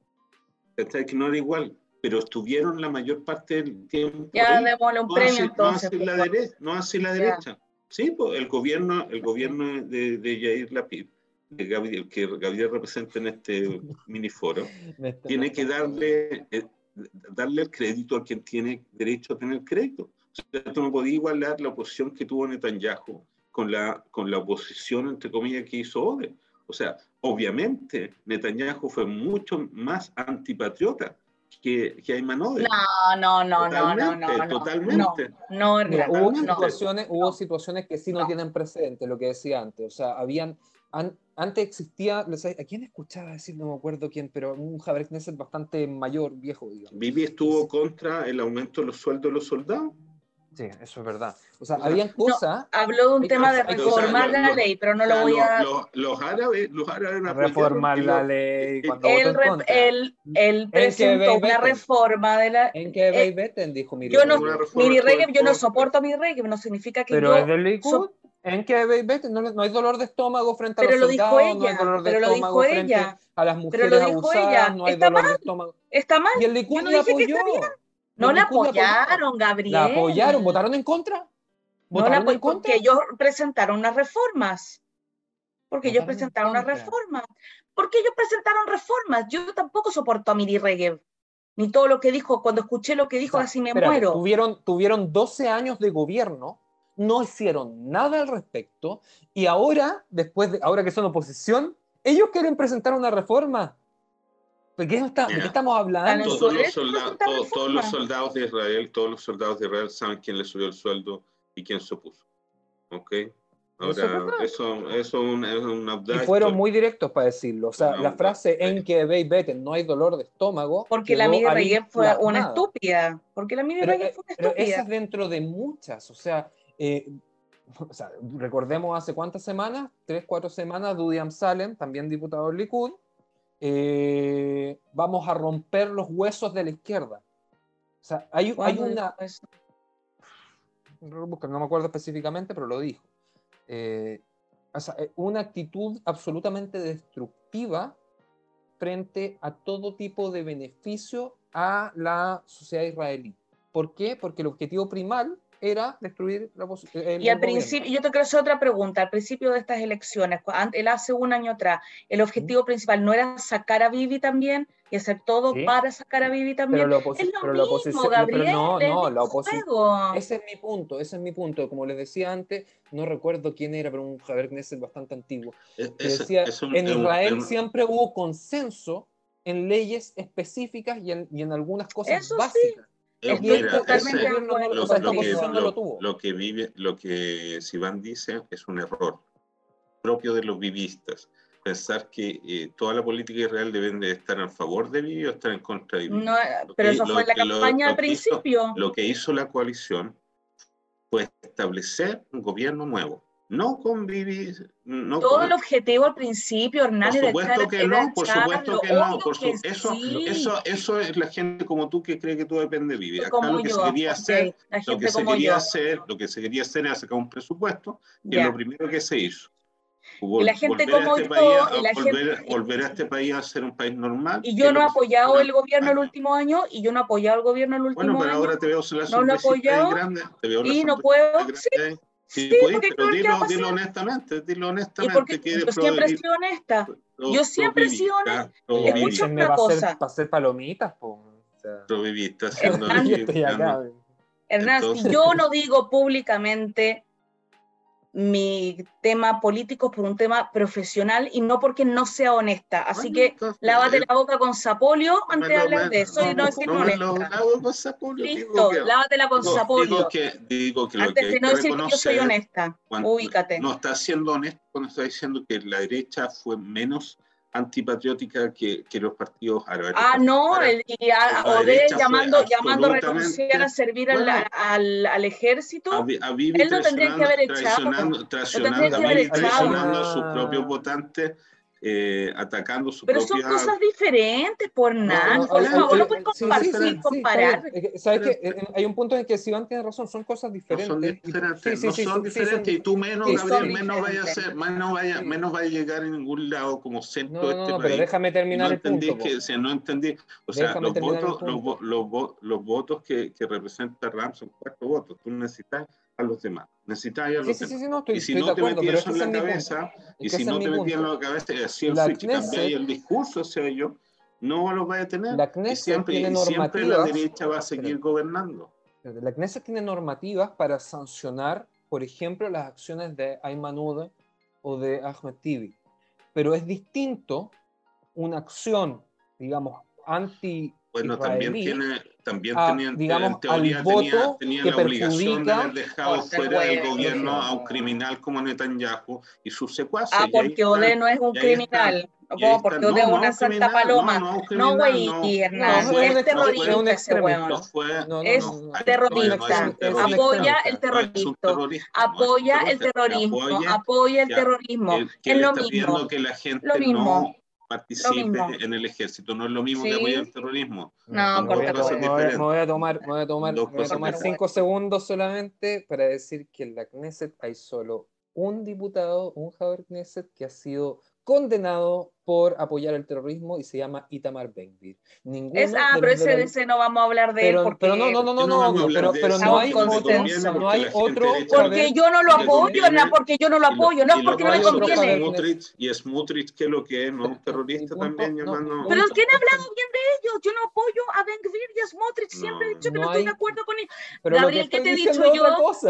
Que no era igual pero estuvieron la mayor parte del tiempo. Ya démosle un premio entonces. No hacia, la, derecha, no hacia la derecha. Sí, pues el gobierno, el gobierno de, de Yair Lapid, que Gabriel, que Gabriel representa en este miniforo, tiene que darle, eh, darle el crédito a quien tiene derecho a tener crédito. O sea, tú no podías igualar la oposición que tuvo Netanyahu con la, con la oposición, entre comillas, que hizo Ode. O sea, obviamente Netanyahu fue mucho más antipatriota que, que hay mano No, no, no, no, no, no, Totalmente. No, no, hubo, situaciones, hubo situaciones que sí no, tienen precedente, lo que decía antes. O sea, habían, antes existía, ¿a quién escuchaba decir? No me acuerdo quién, pero un Javier Knesset bastante mayor, viejo, digamos. Vivi estuvo contra el aumento de los sueldos de los soldados. Sí, eso es verdad. O sea, había cosas. habló de un tema de reformar la ley, pero no lo voy a. Los, árabes, los árabes reformar la ley. Cuando él, él, presentó una reforma de la. ¿En qué eh, Beten? Dijo Miri yo no, Miri Regev, yo no soporto a Miri Regev, no significa que pero yo. es del Likud. ¿En? No, no, hay dolor de estómago frente a los soldados, no hay dolor de estómago frente a las mujeres abusadas, no hay dolor de estómago. Está mal. Y el Likud no apoyó. No la apoyaron, Gabriel. ¿La apoyaron? ¿Votaron en contra? ¿Votaron no la en contra? Porque ellos presentaron unas reformas. Porque ellos presentaron unas reformas. Porque ellos presentaron reformas. Yo tampoco soporto a Miri Regev. Ni todo lo que dijo. Cuando escuché lo que dijo, así me muero. Tuvieron, tuvieron 12 años de gobierno, no hicieron nada al respecto. Y ahora, después de, ahora que son oposición, ellos quieren presentar una reforma. ¿De qué, estamos hablando? Todos los, soldados, los soldados de Israel, todos los soldados de Israel saben quién le subió el sueldo y quién se opuso. Ok. Ahora, eso, eso, un, es un Y fueron muy directos para decirlo. O sea, la frase en que ve vete, no hay dolor de estómago. Porque la Miri Reyes fue una estúpida. Porque la Miri Reyes fue una estúpida. Pero esa es dentro de muchas. O sea, eh, o sea, recordemos hace cuántas semanas, tres, cuatro semanas, Dudiam Salem, también diputado del Likud, eh, vamos a romper los huesos de la izquierda. O sea, hay, hay una... No me acuerdo específicamente, pero lo dijo. Eh, eh, una actitud absolutamente destructiva frente a todo tipo de beneficio a la sociedad israelí. ¿Por qué? Porque el objetivo primal era destruir la Y al principio, yo te quiero hacer otra pregunta, al principio de estas elecciones, él hace un año atrás, el objetivo principal no era sacar a Vivi también y hacer todo para sacar a Vivi también. Pero es lo mismo, oposición, Gabriel, no, no, la oposición. Ese es mi punto, ese es mi punto. Como les decía antes, no recuerdo quién era, pero un Javier Knesset bastante antiguo. decía, en Israel siempre hubo consenso en leyes específicas y en, y en algunas cosas básicas. Eh, lo, que, vive, lo que Sivan dice es un error propio de los vivistas. Pensar que eh, toda la política israel debe de estar a favor de Bibi o estar en contra de Bibi. No, pero eso fue la campaña al principio. lo que hizo la coalición fue establecer un gobierno nuevo no convivir. No Todo el objetivo al principio, Hernán. Por supuesto que no, por supuesto que no. Por eso, eso, eso es la gente como tú que cree que todo depende de vivir. Acá lo que se quería hacer, lo que se quería hacer, lo que se quería hacer era sacar un presupuesto, y es lo primero que se hizo. y la gente como este yo, volver, a este país a ser un país normal. Y yo no he apoyado el gobierno el último año, y yo no he apoyado el gobierno el último año. Bueno, pero ahora te veo la no lo apoyado, grande, te veo y no puedo, sí, Sí, dilo, dilo, honestamente, dilo honestamente. Porque yo siempre he sido honesta. yo siempre he sido honesta. Escucha una cosa. Para hacer palomitas, po. O viviste haciendo Hernán, si yo no digo públicamente mi tema político por un tema profesional y no porque no sea honesta. Así que lávate la boca con sapolio antes de hablar de eso y no decir honesta. Listo, lávatela con sapolio. antes de no decir que yo soy honesta. Ubícate. No está siendo honesto cuando está diciendo que la derecha fue menos antipatriótica que, que los partidos árabes. Ah, no, el, y a, Ode llamando, llamando a renunciar a servir al, al, al, ejército. A, a él no tendría que haber echado. Traicionando, traicionando, a sus propios votantes eh, atacando su Pero son cosas diferentes, por nada. No, no, no, puedes comparar. ¿Sabes qué? Hay un punto en que Sivan tiene razón, son cosas diferentes. No son diferentes, no son diferentes y tú menos, Gabriel, menos vaya a ser, menos vaya, menos vaya a llegar en ningún lado como centro de este país. pero déjame terminar el punto. Que, o sea, no entendí, o sea, los votos, los, los, los, votos que, que representa RAM son cuatro votos, tú necesitas a los demás. Necesitas a los sí, demás. Sí, sí, no, estoy, y si no te metías en la cabeza, y si no te metías en la cabeza, así el switch, el discurso, sea, yo, no lo vaya a tener. La y siempre, tiene siempre la derecha va a seguir gobernando. La Knesset tiene normativas para sancionar, por ejemplo, las acciones de Ayman Ude o de Ahmed Tibi. Pero es distinto una acción, digamos, anti bueno, también tiene, también tenían, digamos, en teoría tenía, tenía la obligación de haber dejado fuera del gobierno a un criminal como Netanyahu y sus secuaces. Ah, porque Ode no es un criminal. ¿Cómo? Porque Ode es una santa paloma. No, güey, Hernán, es terrorista ese. Es terrorista. Apoya el terrorismo. Apoya el terrorismo. Apoya el terrorismo. Es lo mismo. Lo mismo participe en el ejército. No es lo mismo que apoyar el terrorismo. No, me, voy a, me, voy a, tomar, voy a tomar, voy a tomar cinco segundos solamente para decir que en la Knesset hay solo un diputado, un Javier Knesset, que ha sido condenado por apoyar el terrorismo y se llama Itamar Ben-Gvir. ah, pero ese, ese, no vamos a hablar de pero, él porque... Pero no, no, no, no, no, no pero, pero no, hay otro, no hay otro... Porque yo no lo apoyo, no, porque yo no lo apoyo, no porque no me conviene. y Smutrich, que es lo que es, no un terrorista también, llamando... Pero ¿quién ha hablado bien de ellos? Yo no apoyo a Ben-Gvir y a Smutrich, siempre he dicho que no estoy de acuerdo con ellos. Gabriel, ¿qué te he dicho yo?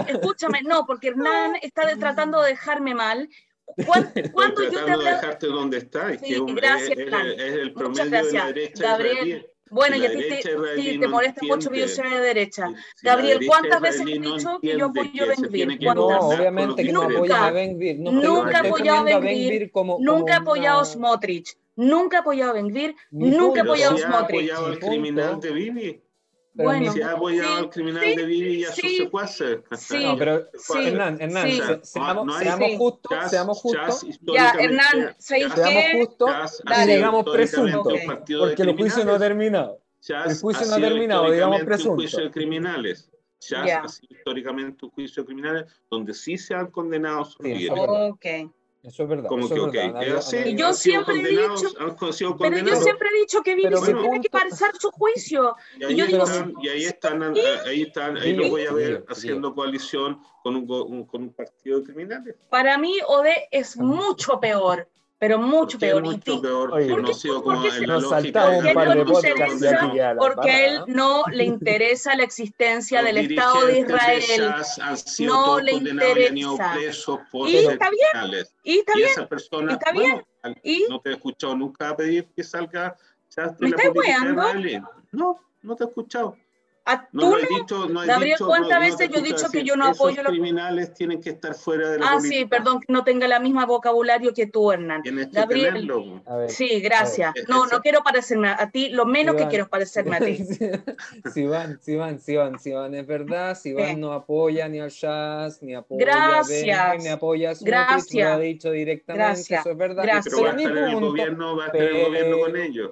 Escúchame, no, porque Hernán está tratando de dejarme mal ¿Cuándo, yo te de dejarte donde está, es, que gracias, es, es, el promedio de la derecha Gabriel, Bueno, y a ti te, te molesta mucho que yo sea de derecha. Gabriel, ¿cuántas veces he dicho que yo apoyo a Benvir? No, obviamente que no apoyas a Benvir. nunca he apoyado a Benvir. Nunca he apoyado a Smotrich. Nunca he apoyado a Benvir. Nunca he apoyado a Smotrich. ha apoyado al criminal de Vivi. Bueno, se ha apoyado al criminal de Vivi y a sus secuaces. Sí, no, pero Hernán, Hernán, seamos, justos, seamos justos. Ya, Hernán, seamos justos y digamos presunto, porque el juicio no ha terminado. el juicio no ha terminado, digamos presunto. Un juicio de criminales. Ya ha sido históricamente un juicio de criminales donde sí se han condenado sus sí, Ok. Eso es verdad. Como que, ok. y yo siempre he dicho, pero yo siempre he dicho que Vivi tiene que pasar su juicio. Y ahí, están, y ahí están, ahí están, ahí lo voy a ver haciendo coalición con un, con un partido de criminales. Para mí, Ode es mucho peor pero mucho peor. Mucho peor porque, no sido como porque, porque a él no le interesa la existencia del Estado de Israel. no le interesa. y está bien. Y está bien. esa persona, está bien. ¿Y? no te he escuchado nunca pedir que salga. ¿Me estás No, no te he escuchado. No, he dicho, no Gabriel, ¿cuántas veces yo he dicho que yo no apoyo los criminales tienen que estar fuera de la Ah, sí, perdón, que no tenga la misma vocabulario que tú, Hernán. Gabriel, sí, gracias. no, no quiero parecerme a ti, lo menos que quiero es parecerme a ti. si van, si van, si van, si van, es verdad, si van no apoya ni al Jazz, ni apoya gracias. a Ben, ni apoya a su gracias. lo ha dicho directamente, eso es verdad. Gracias. Pero va a estar el gobierno, va a estar el gobierno con ellos.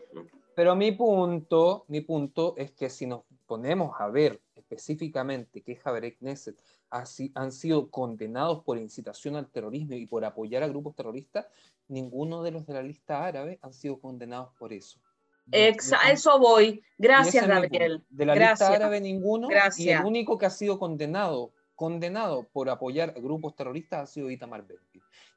Pero mi punto, mi punto es que si nos ponemos a ver específicamente que Javier Knesset han sido condenados por incitación al terrorismo y por apoyar a grupos terroristas, ninguno de los de la lista árabe han sido condenados por eso. a eso voy. Gracias, Gabriel. De la lista árabe ninguno. Y el único que ha sido condenado, condenado por apoyar a grupos terroristas ha sido Itamar Ben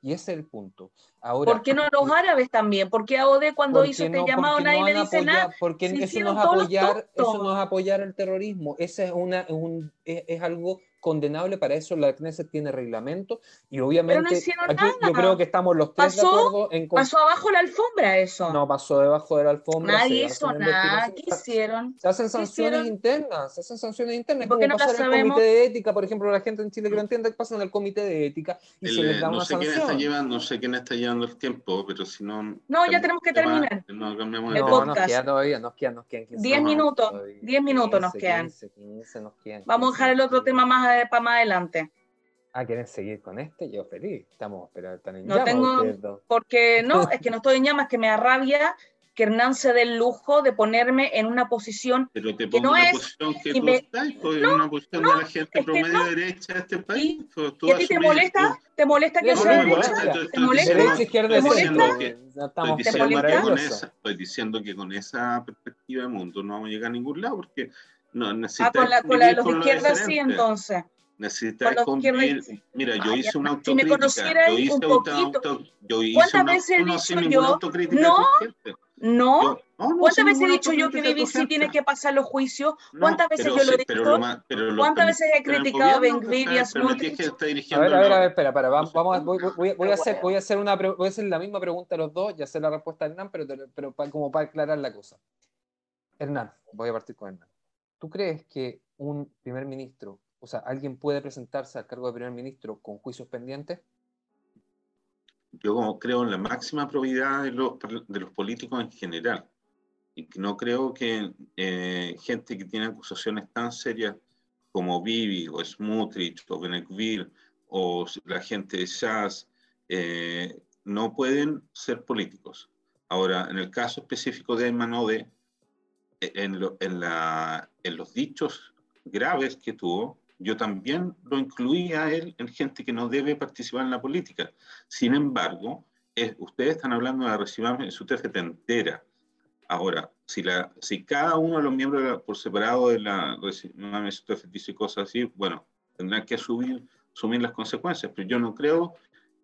y ese es el punto. Ahora, ¿Por qué no los árabes también? ¿Por qué AOD cuando hizo este llamado nadie le dice nada? Porque eso no, es apoyar, eso no es apoyar el terrorismo. Ese es, una, un, es algo condenable, para eso la Knesset tiene reglamento y obviamente aquí yo creo que estamos los tres de acuerdo en pasó abajo la alfombra eso. No, pasó debajo de la alfombra. Nadie hizo nada, ¿qué hicieron? Se hacen sanciones internas, se hacen sanciones internas, como no pasar en el comité de ética, por ejemplo, la gente en Chile que lo entiende, pasan en el comité de ética y se les da no una sanción. Quién está llevando, no sé quién está llevando el tiempo, pero si no... No, ya tenemos que terminar. No, no, nos queda todavía, nos quedan, nos quedan 10 minutos, 10 minutos nos quedan. 15, nos quedan. Vamos a dejar el otro tema más para más adelante. Ah, ¿quieren seguir con este? Yo feliz. Estamos, pero están en No tengo, porque no, es que no estoy en llamas, que me da rabia que Hernán se dé el lujo de ponerme en una posición pero te que no una es posición que tú estás, pues, no, una posición no, de la gente promedio no. derecha de este país. Pues, ¿Y a ti te molesta? ¿Te molesta que sea derecha? ¿Te molesta? Derecha, izquierda, ¿Te molesta? Que, estoy, diciendo que con esa, estoy diciendo que con esa perspectiva de mundo no vamos a llegar a ningún lado porque no necesitas ah, con la, con la de los izquierdas sí, entonces. Necesitas convivir. Mira, yo hice una autocrítica. Si me conociera yo hice un poquito. Auto, yo hice ¿Cuántas una, veces he dicho yo? No, no. Yo, no, ¿Cuántas veces he dicho yo que sí tiene que pasar los juicios? ¿Cuántas veces yo lo he dicho? ¿Cuántas veces he criticado a Ben y a Smotrich? A ver, a ver, a ver, espera, espera, vamos, vamos voy, voy, voy, a hacer, voy, a hacer una, voy a hacer la misma pregunta a los dos y hacer la respuesta a Hernán, pero, pero como para aclarar la cosa. Hernán, voy a partir con Hernán. ¿Tú crees que un primer ministro o sea, ¿alguien puede presentarse al cargo de primer ministro con juicios pendientes? Yo creo en la máxima probidad de los, de los políticos en general. Y no creo que eh, gente que tiene acusaciones tan serias como Bibi o Smutrich o Benekvir o la gente de Chas eh, no pueden ser políticos. Ahora, en el caso específico de Manode, en, en, la, en los dichos graves que tuvo, yo también lo incluía a él en gente que no debe participar en la política. Sin embargo, ustedes están hablando de recibir en su TFT entera. Ahora, si, la, si cada uno de los miembros por separado de la TFT dice cosas así, bueno, tendrán que asumir, asumir las consecuencias, pero yo no creo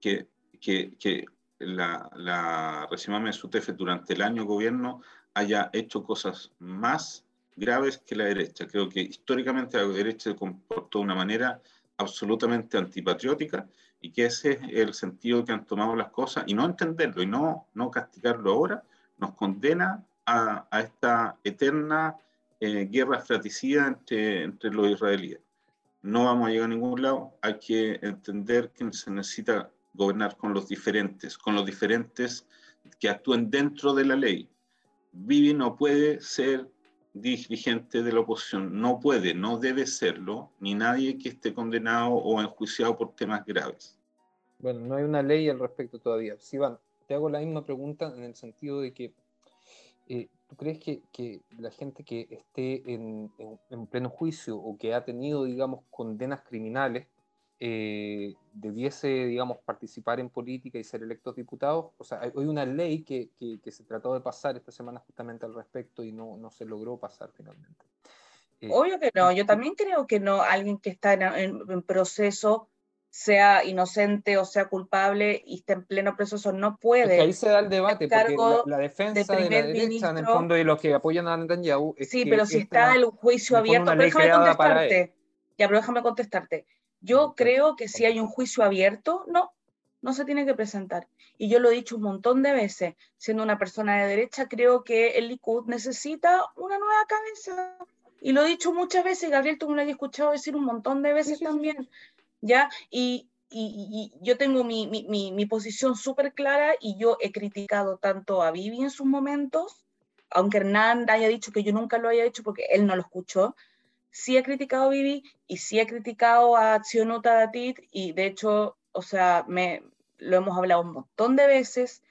que, que, que la, la su TF durante el año gobierno haya hecho cosas más graves que la derecha. Creo que históricamente la derecha se comportó de una manera absolutamente antipatriótica y que ese es el sentido que han tomado las cosas y no entenderlo y no, no castigarlo ahora nos condena a, esta eterna eh, guerra fratricida entre, entre los israelíes. No vamos a llegar a ningún lado, hay que entender que se necesita gobernar con los diferentes, con los diferentes que actúen dentro de la ley. Vivi no puede ser dirigente de la oposición, no puede, no debe serlo, ni nadie que esté condenado o enjuiciado por temas graves. Bueno, no hay una ley al respecto todavía. Sivan, te hago la misma pregunta en el sentido de que eh, ¿tú crees que, que, la gente que esté en, en, pleno juicio o que ha tenido, digamos, condenas criminales eh, debiese, digamos, participar en política y ser electos diputados? O sea, hay una ley que, que, se trató de pasar esta semana justamente al respecto y no, no se logró pasar finalmente. Eh, Obvio que no, yo también creo que no, alguien que está en, en proceso sea inocente o sea culpable y esté en pleno proceso, no puede. ahí se da el debate, porque la, defensa de, la derecha, en el fondo, y los que apoyan a Netanyahu. sí, pero si está el juicio abierto, déjame contestarte. Ya, pero déjame contestarte. Yo creo que si hay un juicio abierto, no, no se tiene que presentar. Y yo lo he dicho un montón de veces, siendo una persona de derecha, creo que el Likud necesita una nueva cabeza. Y lo he dicho muchas veces, Gabriel, tú me lo has escuchado decir un montón de veces también. ¿ya? Y, yo tengo mi, posición súper clara y yo he criticado tanto a Vivi en sus momentos, aunque Hernán haya dicho que yo nunca lo haya hecho porque él no lo escuchó, sí he criticado a Vivi y sí he criticado a Tzionota Datit y de hecho, o sea, me, lo hemos hablado un montón de veces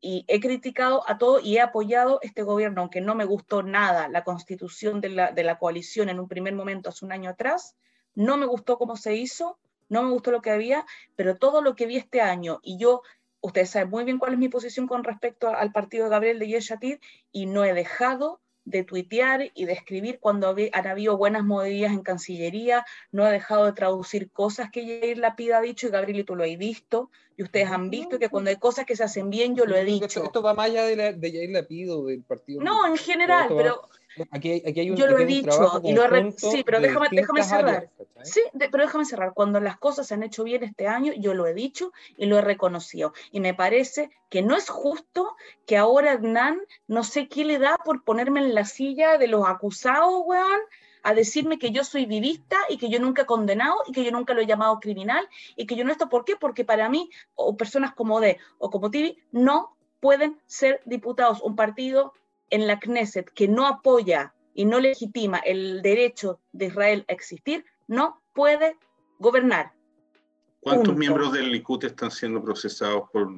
y he criticado a todo y he apoyado este gobierno, aunque no me gustó nada la constitución de la, de la coalición en un primer momento hace un año atrás, no me gustó cómo se hizo, no me gustó lo que había, pero todo lo que vi este año, y yo, ustedes saben muy bien cuál es mi posición con respecto al partido de Gabriel de Yeshatir, y no he dejado de tuitear y de escribir cuando han habido buenas movidas en Cancillería, no he dejado de traducir cosas que Yair Lapid ha dicho y Gabriel y tú lo has visto, y ustedes han visto que cuando hay cosas que se hacen bien, yo lo he dicho. Esto, va más allá de, la, de o del partido. No, en general, pero Aquí, hay un, Yo lo he dicho y lo he Sí, pero déjame, déjame cerrar. sí, pero déjame cerrar. Cuando las cosas se han hecho bien este año, yo lo he dicho y lo he reconocido. Y me parece que no es justo que ahora Hernán, no sé qué le da por ponerme en la silla de los acusados, weón, a decirme que yo soy vivista y que yo nunca he condenado y que yo nunca lo he llamado criminal y que yo no esto. ¿Por qué? Porque para mí, o personas como D o como Tibi, no pueden ser diputados. Un partido en la Knesset que no apoya y no legitima el derecho de Israel a existir, no puede gobernar. ¿Cuántos miembros del Likud están siendo procesados por,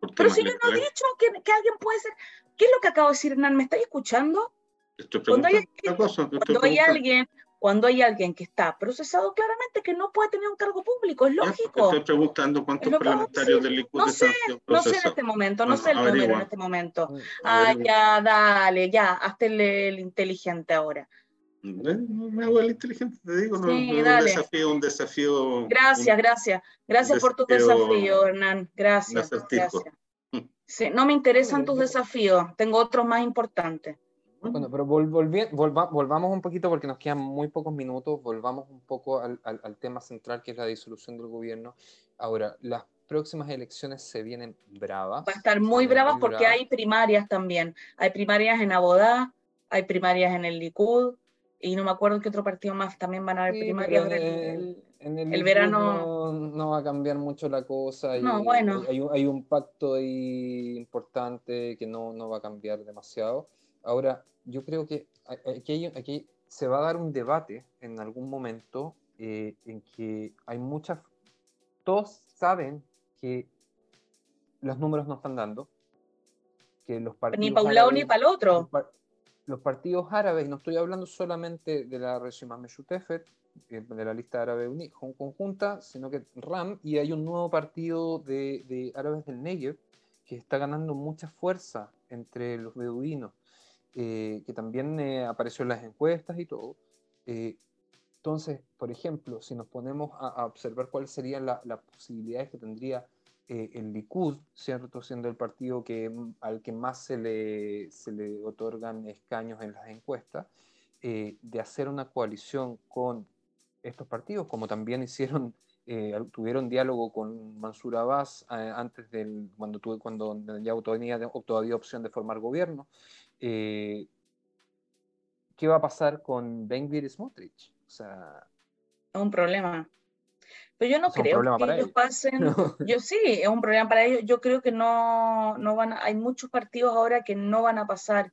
por Pero si yo no he dicho que, que, alguien puede ser... ¿Qué es lo que acabo de decir, Hernán? ¿Me estáis escuchando? cuando hay alguien cuando hay alguien que está procesado claramente que no puede tener un cargo público, es lógico. Estoy preguntando cuántos parlamentarios del Likud no sé, No sé en este momento, no sé el número en este momento. Ah, ya, dale, ya, hazte el, inteligente ahora. No me hago el inteligente, te digo, no, sí, un desafío, un desafío. Gracias, gracias. Gracias por tu desafío, Hernán. Gracias. gracias. Sí, no me interesan tus desafíos, tengo otros más importantes. Bueno, pero volvamos un poquito porque nos quedan muy pocos minutos, volvamos un poco al, al, tema central que es la disolución del gobierno. Ahora, las próximas elecciones se vienen bravas. Va a estar muy bravas porque hay primarias también. Hay primarias en Abodá, hay primarias en el Likud y no me acuerdo qué otro partido más también van a haber primarias. El, en el, verano no, va a cambiar mucho la cosa. No, bueno. Hay, un, hay, un, pacto ahí importante que no, no va a cambiar demasiado. Ahora, yo creo que aquí, aquí, se va a dar un debate en algún momento eh, en que hay muchas, todos saben que los números no están dando, que los partidos... Ni para un lado ni para el otro. Los, partidos árabes, y no estoy hablando solamente de la Reshima Meshutefet, eh, de la lista árabe conjunta, sino que RAM, y hay un nuevo partido de, de árabes del Negev que está ganando mucha fuerza entre los beduinos eh, que también eh, apareció en las encuestas y todo. Eh, entonces, por ejemplo, si nos ponemos a, observar cuáles serían las posibilidades que tendría el Likud, ¿cierto? siendo el partido que, mm, al que más se le, se le otorgan escaños en las encuestas, de hacer una coalición con estos partidos, como también hicieron tuvieron diálogo con Mansur Abbas antes del cuando tuve cuando ya todavía, todavía opción de formar gobierno Eh, ¿Qué va a pasar con Benvir y Smotrich? O sea... Es un problema. Pero yo no creo que ellos, pasen. Yo sí, es un problema para ellos. Yo creo que no, no van hay muchos partidos ahora que no van a pasar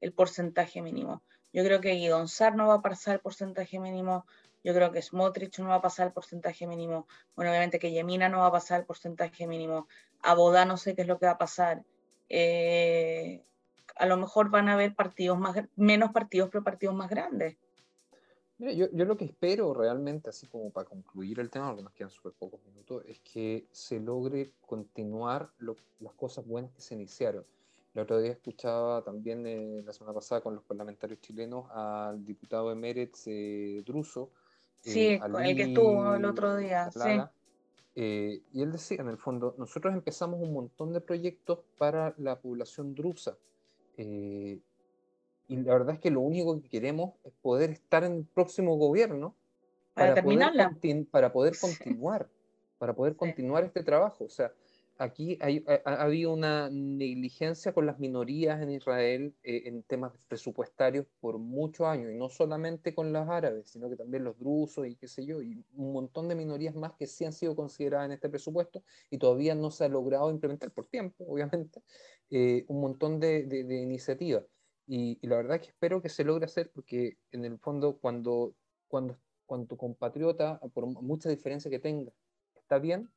el porcentaje mínimo. Yo creo que Guidon no va a pasar el porcentaje mínimo. Yo creo que Smotrich no va a pasar el porcentaje mínimo. Bueno, obviamente que Yemina no va a pasar el porcentaje mínimo. Abodá no sé qué es lo que va a pasar. Eh, a lo mejor van a haber partidos más, menos partidos, pero partidos más grandes. yo, yo, lo que espero realmente, así como para concluir el tema, porque nos quedan súper pocos minutos, es que se logre continuar las cosas buenas que se iniciaron. El otro día escuchaba también eh, la semana pasada con los parlamentarios chilenos al diputado Emérez eh, Druso. Sí, con el que estuvo el otro día. sí. Eh, y él decía, en el fondo, nosotros empezamos un montón de proyectos para la población drusa. Eh, y la verdad es que lo único que queremos es poder estar en el próximo gobierno para, terminarla. para poder continuar, para poder continuar este trabajo. O sea, aquí hay, ha, habido una negligencia con las minorías en Israel eh, en temas presupuestarios por muchos años, y no solamente con los árabes, sino que también los drusos y qué sé yo, y un montón de minorías más que sí han sido consideradas en este presupuesto y todavía no se ha logrado implementar por tiempo, obviamente, eh, un montón de, de, iniciativas. Y, y, la verdad es que espero que se logre hacer porque en el fondo cuando, cuando, cuando tu compatriota, por mucha diferencia que tenga, está bien,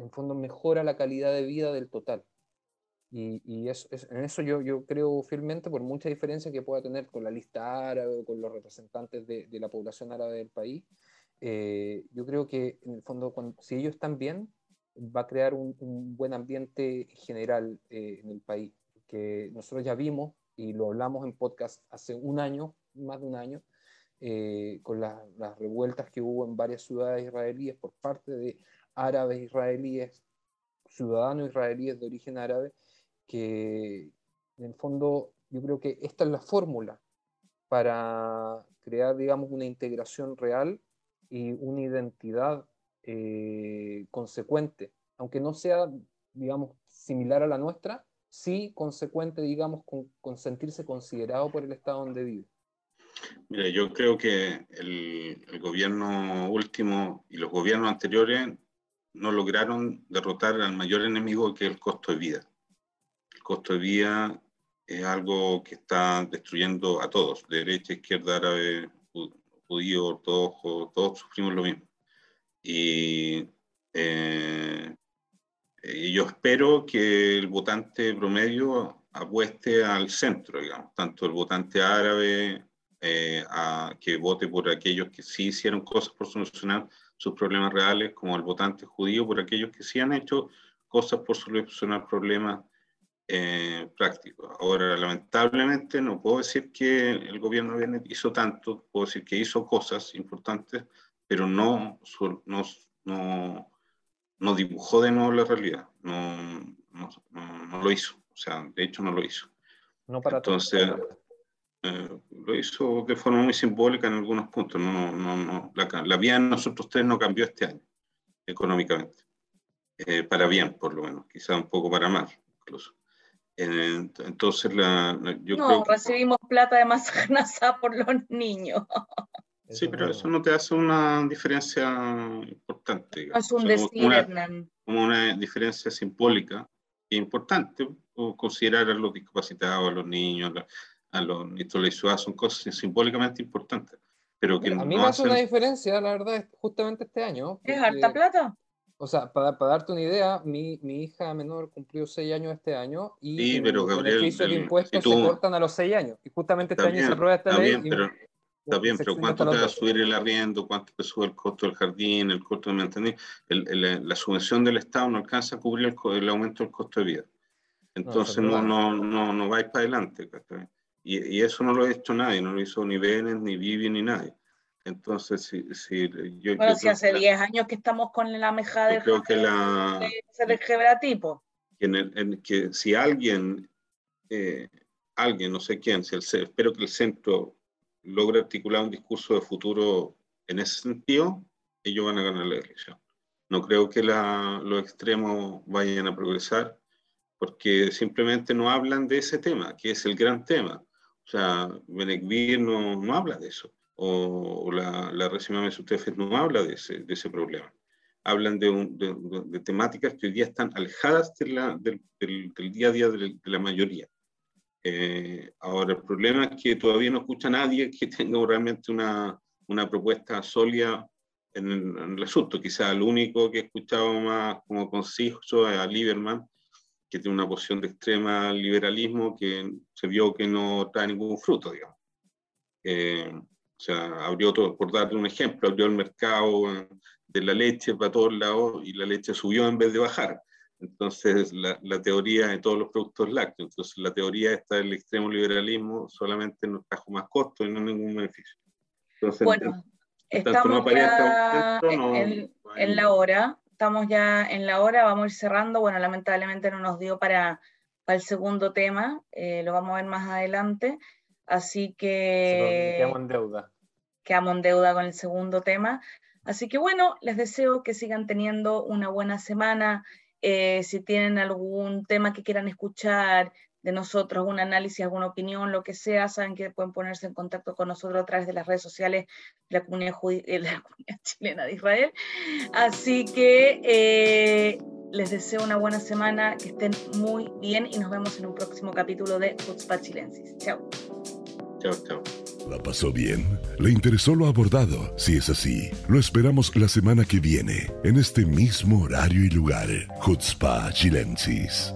en fondo mejora la calidad de vida del total. Y, y es, en eso yo, yo creo firmemente, por mucha diferencia que pueda tener con la lista árabe o con los representantes de, la población árabe del país, eh, yo creo que en el fondo, cuando, si ellos están bien, va a crear un, un buen ambiente general eh, en el país. Que nosotros ya vimos y lo hablamos en podcast hace un año, más de un año, eh, con las revueltas que hubo en varias ciudades israelíes por parte de árabes israelíes, ciudadanos israelíes de origen árabe, que en el fondo yo creo que esta es la fórmula para crear, digamos, una integración real y una identidad eh, consecuente, aunque no sea, digamos, similar a la nuestra, sí consecuente, digamos, con, con sentirse considerado por el Estado donde vive. Mira, yo creo que el, el, gobierno último y los gobiernos anteriores no lograron derrotar al mayor enemigo que es el costo de vida. El costo de vida es algo que está destruyendo a todos, derecha, izquierda, árabe, judío, ortodoxo, todos sufrimos lo mismo. Y, eh, yo espero que el votante promedio apueste al centro, digamos, tanto el votante árabe eh, a, que vote por aquellos que sí hicieron cosas por solucionar sus problemas reales, como el votante judío, por aquellos que sí han hecho cosas por solucionar problemas eh, prácticos. Ahora, lamentablemente, no puedo decir que el gobierno hizo tanto, puedo decir que hizo cosas importantes, pero no, no, no, no dibujó de nuevo la realidad, no, no, no, lo hizo, o sea, de hecho no lo hizo. No para Entonces, eh, lo hizo de forma muy simbólica en algunos puntos. No, no, no, la, la, vida de nosotros tres no cambió este año, económicamente. Eh, para bien, por lo menos. Quizá un poco para mal, incluso. entonces, la, yo no, recibimos plata de NASA por los niños. Sí, pero eso no te hace una diferencia importante. Es un decir, Como una diferencia simbólica e importante, o considerar a los discapacitados, a los niños, a los Nitroleisuas son cosas simbólicamente importantes. Pero que a mí me hace una diferencia, la verdad, justamente este año. ¿Es harta plata? O sea, para, para, darte una idea, mi, mi, hija menor cumplió seis años este año y sí, pero Gabriel, el de impuestos se cortan a los seis años. Y justamente este año se aprueba esta ley. Bien, pero, está bien, pero ¿cuánto te va a subir el arriendo? ¿Cuánto te sube el costo del jardín? ¿El costo de mantener? El, la subvención del Estado no alcanza a cubrir el, el aumento del costo de vida. Entonces no, no, no, no, no vais para adelante. Y, y, eso no lo ha hecho nadie, no lo hizo ni Benes, ni Vivi, ni nadie. Entonces, si, si yo... Bueno, si hace 10 años que estamos con la meja de... Creo que la... De, gebratipo. Que, en el, en que si alguien, eh, alguien, no sé quién, si el, espero que el centro logre articular un discurso de futuro en ese sentido, ellos van a ganar la elección. No creo que la, los extremos vayan a progresar porque simplemente no hablan de ese tema, que es el gran tema. O sea, Benekvir no, no habla de eso, o, la, la Resima Mesutefes no habla de ese, de ese problema. Hablan de, de, temáticas que hoy día están alejadas de la, del, del, día a día de, la mayoría. Eh, ahora, el problema es que todavía no escucha a nadie que tenga realmente una, una propuesta sólida en el, asunto. Quizá el único que he escuchado más como conciso es a Lieberman, que tiene una posición de extrema liberalismo que se vio que no trae ningún fruto, digamos. Eh, o sea, abrió todo, por darle un ejemplo, abrió el mercado de la leche para todos lados y la leche subió en vez de bajar. Entonces, la, la, teoría de todos los productos lácteos, entonces la teoría esta del extremo liberalismo solamente nos trajo más costos y no ningún beneficio. Entonces, bueno, Estamos ya en, la hora, estamos ya en la hora, vamos a ir cerrando. Bueno, lamentablemente no nos dio para, para el segundo tema, eh, lo vamos a ver más adelante. Así que... Quedamos en deuda. Quedamos en deuda con el segundo tema. Así que bueno, les deseo que sigan teniendo una buena semana. Eh, si tienen algún tema que quieran escuchar, de nosotros, un análisis, alguna opinión, lo que sea, saben que pueden ponerse en contacto con nosotros a través de las redes sociales de la comunidad, la comunidad chilena de Israel. Así que eh, les deseo una buena semana, que estén muy bien y nos vemos en un próximo capítulo de Chutzpah Chilensis. Chao. Chao, chao. ¿La pasó bien? ¿Le interesó lo abordado? Si es así, lo esperamos la semana que viene, en este mismo horario y lugar. Chutzpah Chilensis